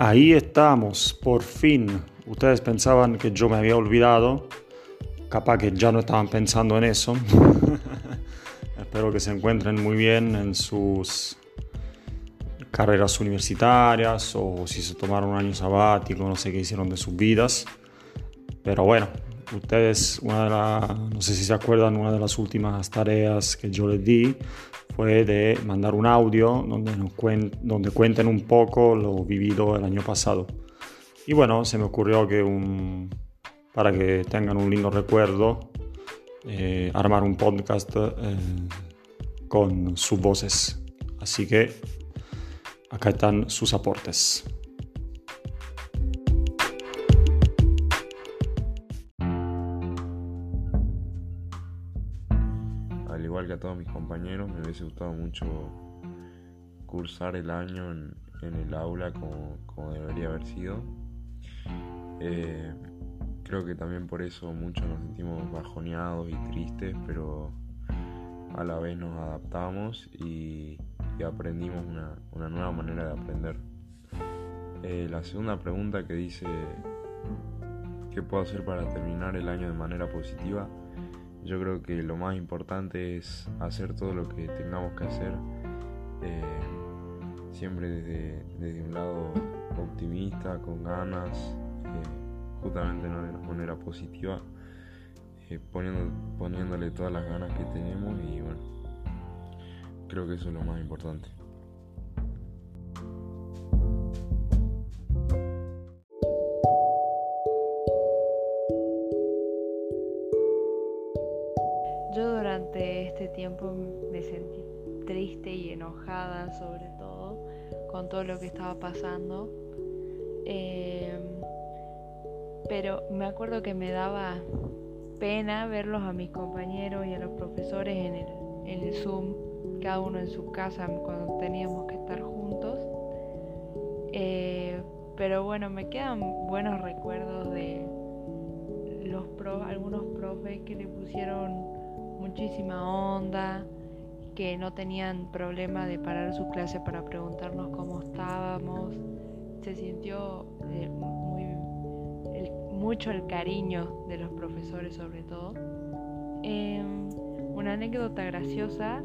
Ahí estamos, por fin. Ustedes pensaban que yo me había olvidado. Capaz que ya no estaban pensando en eso. Espero que se encuentren muy bien en sus carreras universitarias o si se tomaron un año sabático, no sé qué hicieron de sus vidas. Pero bueno, ustedes, una de no sé si se acuerdan, una de las últimas tareas que yo les di fue de mandar un audio donde, nos donde cuenten un poco lo vivido el año pasado. Y bueno, se me ocurrió que un, para que tengan un lindo recuerdo, eh, armar un podcast eh, con sus voces. Así que acá están sus aportes. Todos mis compañeros, me hubiese gustado mucho cursar el año en, el aula como, debería haber sido. Eh, creo que también por eso muchos nos sentimos bajoneados y tristes, pero a la vez nos adaptamos y, aprendimos una, nueva manera de aprender. Eh, la segunda pregunta que dice, ¿qué puedo hacer para terminar el año de manera positiva? Yo creo que lo más importante es hacer todo lo que tengamos que hacer, eh, siempre desde, desde, un lado optimista, con ganas, eh, justamente de una manera positiva poniendo, poniéndole todas las ganas que tenemos y bueno, creo que eso es lo más importante. Me sentí triste y enojada sobre todo con todo lo que estaba pasando. Em, pero me acuerdo que me daba pena verlos a mis compañeros y a los profesores en el, en el Zoom, cada uno en su casa cuando teníamos que estar juntos. Eh, pero bueno, me quedan buenos recuerdos de los algunos profes que le pusieron muchísima onda, que no tenían problema de parar su clase para preguntarnos cómo estábamos. Se sintió eh, mucho el cariño de los profesores sobre todo. Em, una anécdota graciosa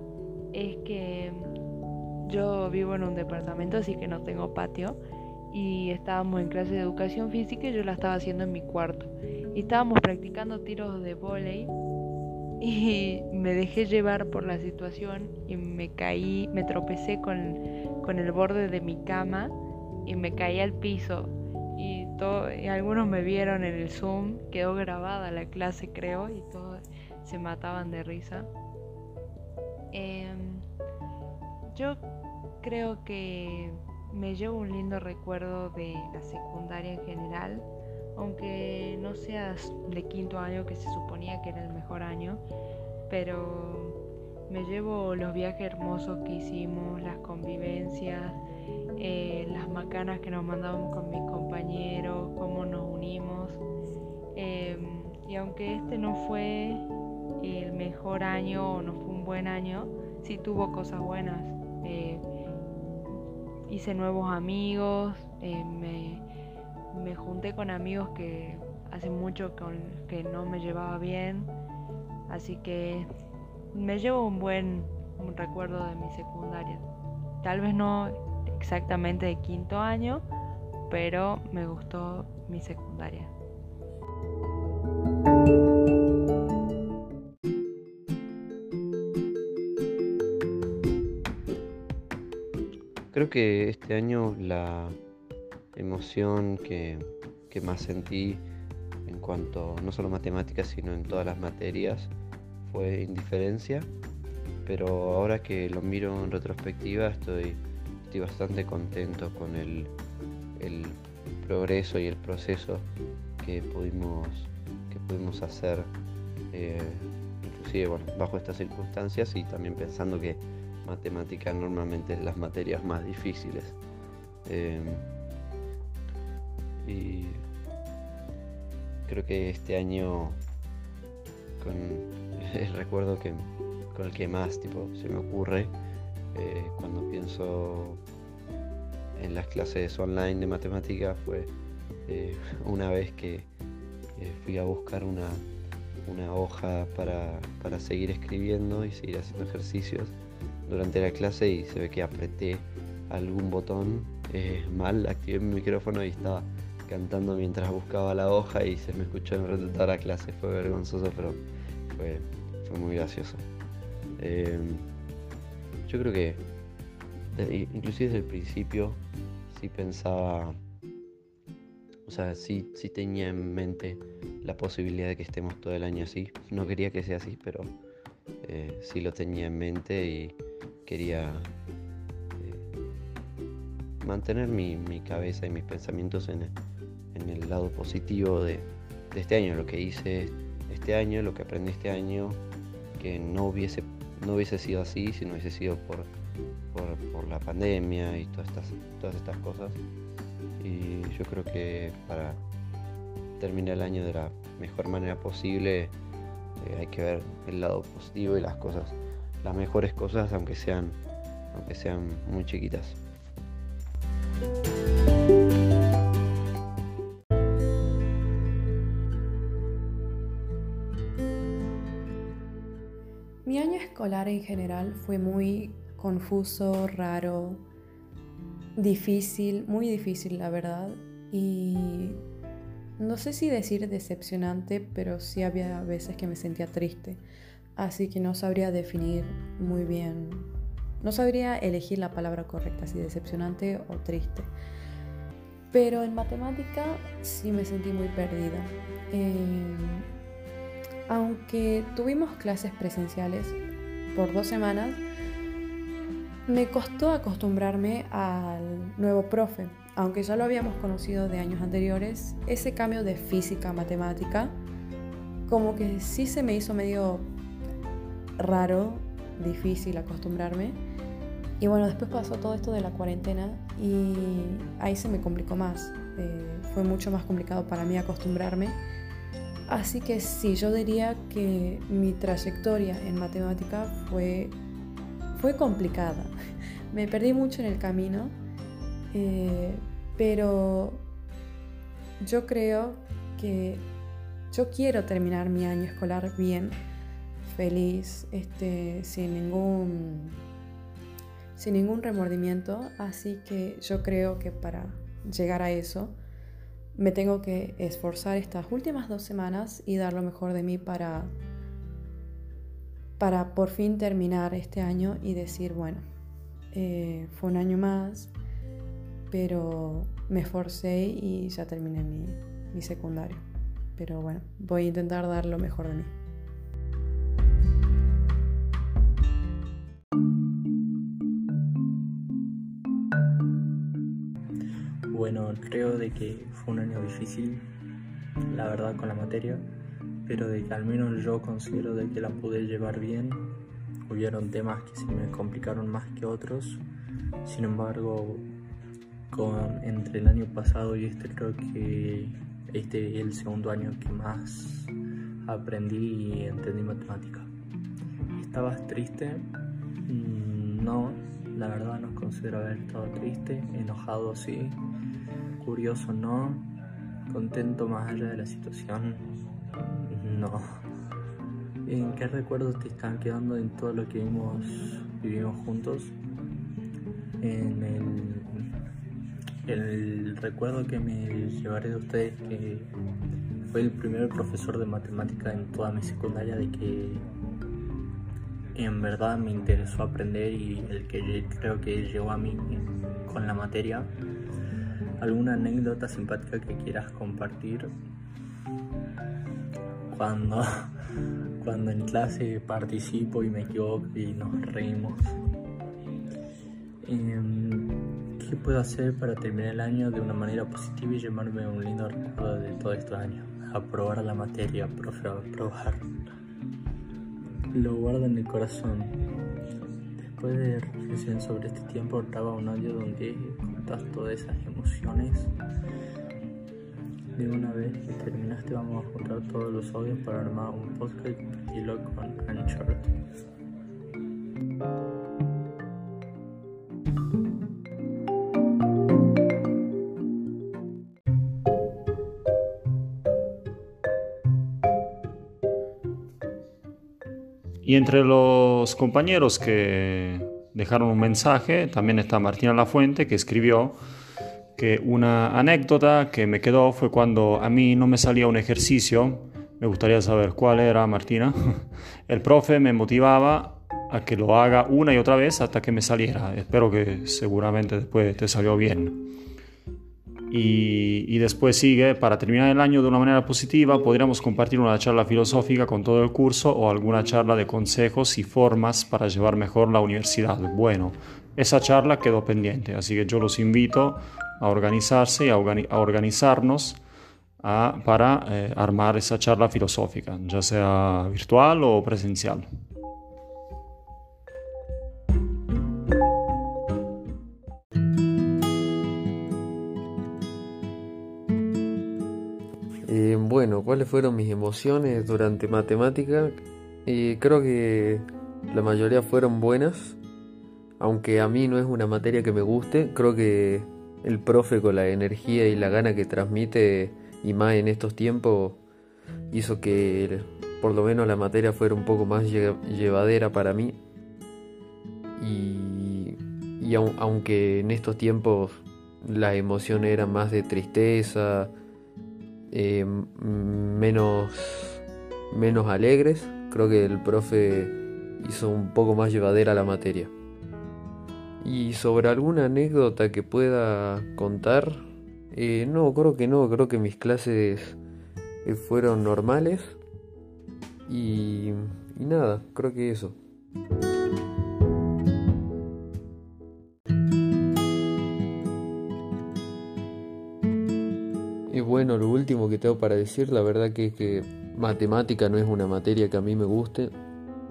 es que yo vivo en un departamento, así que no tengo patio, y estábamos en clase de educación física y yo la estaba haciendo en mi cuarto. Y estábamos practicando tiros de volei y me dejé llevar por la situación y me caí, me tropecé con, con el borde de mi cama y me caí al piso y, y algunos me vieron en el Zoom, quedó grabada la clase creo y todos se mataban de risa. Em, yo creo que me llevo un lindo recuerdo de la secundaria en general, aunque no sea de quinto año que se suponía que era el mejor año, pero me llevo los viajes hermosos que hicimos, las convivencias, eh, las macanas que nos mandamos con mis compañeros, cómo nos unimos. Em, y aunque este no fue el mejor año o no fue un buen año, sí tuvo cosas buenas. Eh, hice nuevos amigos, eh, me, me, junté con amigos que hace mucho con, que no me llevaba bien, así que me llevo un buen recuerdo de mi secundaria. Tal vez no exactamente de quinto año, pero me gustó mi secundaria. Creo que este año la emoción que, más sentí en cuanto no solo matemáticas, sino en todas las materias fue indiferencia, pero ahora que lo miro en retrospectiva estoy estoy bastante contento con el, progreso y el proceso que pudimos, que pudimos hacer, eh, inclusive bueno, bajo estas circunstancias y también pensando que matemática normalmente es las materias más difíciles. Eh, y creo que este año con el recuerdo que, con el que más tipo, se me ocurre eh, cuando pienso en las clases online de matemática fue eh, una vez que fui a buscar una, una hoja para, para, seguir escribiendo y seguir haciendo ejercicios durante la clase y se ve que apreté algún botón mal, activé mi micrófono y estaba cantando mientras buscaba la hoja y se me escuchó en toda la clase. Fue vergonzoso, pero fue, fue muy gracioso. Em, yo creo que inclusive desde el principio sí pensaba, o sea, sí, sí tenía en mente la posibilidad de que estemos todo el año así. No quería que sea así, pero eh, sí lo tenía en mente y quería eh, mantener mi, mi, cabeza y mis pensamientos en, en el lado positivo de, este año, lo que hice este año, lo que aprendí este año, que no hubiese, no hubiese sido así si no hubiese sido por, por, la pandemia y todas estas, todas estas cosas. Y yo creo que para terminar el año de la mejor manera posible eh, hay que ver el lado positivo y las cosas, las mejores cosas aunque sean, aunque sean muy chiquitas. Escolar en general fue muy confuso, raro, difícil, muy difícil la verdad. Y no sé si decir decepcionante, pero sí había veces que me sentía triste. Así que no sabría definir muy bien, no sabría elegir la palabra correcta, si decepcionante o triste. Pero en matemática sí me sentí muy perdida. Eh, aunque tuvimos clases presenciales por dos semanas, me costó acostumbrarme al nuevo profe. Aunque ya lo habíamos conocido de años anteriores, ese cambio de física a matemática, como que sí se me hizo medio raro, difícil acostumbrarme. Y bueno, después pasó todo esto de la cuarentena y ahí se me complicó más. Eh, fue mucho más complicado para mí acostumbrarme Así que sí, yo diría que mi trayectoria en matemática fue, fue complicada. Me perdí mucho en el camino, eh, pero yo creo que yo quiero terminar mi año escolar bien, feliz, este, sin ningún sin ningún remordimiento, así que yo creo que para llegar a eso me tengo que esforzar estas últimas dos semanas y dar lo mejor de mí para, para por fin terminar este año y decir, bueno, eh, fue un año más, pero me esforcé y ya terminé mi, mi secundario. Pero bueno, voy a intentar dar lo mejor de mí. Bueno, creo de que fue un año difícil, la verdad, con la materia, pero de que al menos yo considero de que la pude llevar bien. Hubieron temas que se me complicaron más que otros, sin embargo, con, entre el año pasado y este creo que este es el segundo año que más aprendí y entendí matemática. ¿Estabas triste? Mm, no, la verdad no considero haber estado triste, enojado sí, curioso no, contento más allá de la situación no. ¿En qué recuerdos te están quedando en todo lo que vimos, vivimos juntos? En el, el recuerdo que me llevaré de ustedes que fue el primer profesor de matemática en toda mi secundaria de que en verdad me interesó aprender y el que creo que llegó a mí con la materia. ¿Alguna anécdota simpática que quieras compartir? Cuando, cuando en clase participo y me equivoco y nos reímos. Em, ¿Qué puedo hacer para terminar el año de una manera positiva y llevarme un lindo recuerdo de todos estos años? Aprobar la materia, profe, aprobar lo guardo en el corazón. Después de reflexionar sobre este tiempo, graba un audio donde contas todas esas emociones. De una vez que terminaste, vamos a juntar todos los audios para armar un podcast y lo con Anchor. Y entre los compañeros que dejaron un mensaje, también está Martina Lafuente, que escribió que una anécdota que me quedó fue cuando a mí no me salía un ejercicio, me gustaría saber cuál era, Martina. El profe me motivaba a que lo haga una y otra vez hasta que me saliera. Espero que seguramente después te salió bien. Y, después sigue, para terminar el año de una manera positiva, podríamos compartir una charla filosófica con todo el curso o alguna charla de consejos y formas para llevar mejor la universidad. Bueno, esa charla quedó pendiente, así que yo los invito a organizarse y a, organizarnos para eh, armar esa charla filosófica, ya sea virtual o presencial. Bueno, ¿cuáles fueron mis emociones durante matemática? Eh, creo que la mayoría fueron buenas, aunque a mí no es una materia que me guste, creo que el profe con la energía y la gana que transmite, y más en estos tiempos, hizo que por lo menos la materia fuera un poco más llevadera para mí. Y, aunque en estos tiempos las emociones eran más de tristeza, eh, menos, menos alegres. Creo que el profe hizo un poco más llevadera la materia. Y sobre alguna anécdota que pueda contar, eh, no, creo que no, creo que mis clases eh, fueron normales. Y, y nada, creo que eso. Bueno, lo último que tengo para decir, la verdad que es que matemática no es una materia que a mí me guste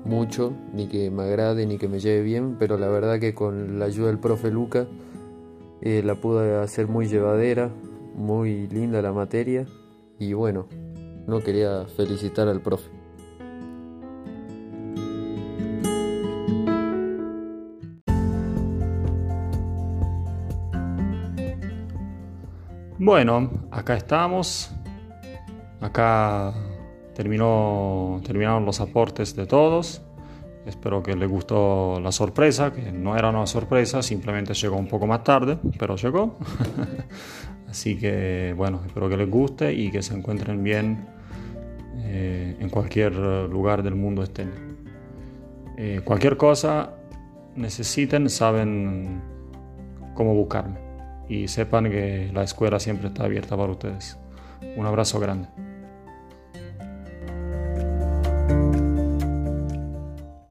mucho, ni que me agrade, ni que me lleve bien, pero la verdad que con la ayuda del profe Luca eh, la pude hacer muy llevadera, muy linda la materia y bueno, no quería felicitar al profe. Bueno, acá estamos. Acá terminó, terminaron los aportes de todos. Espero que les gustó la sorpresa, que no era una sorpresa, simplemente llegó un poco más tarde, pero llegó. Así que bueno, espero que les guste y que se encuentren bien eh, en cualquier lugar del mundo estén. Eh, cualquier cosa necesiten, saben cómo buscarme y sepan que la escuela siempre está abierta para ustedes. Un abrazo grande.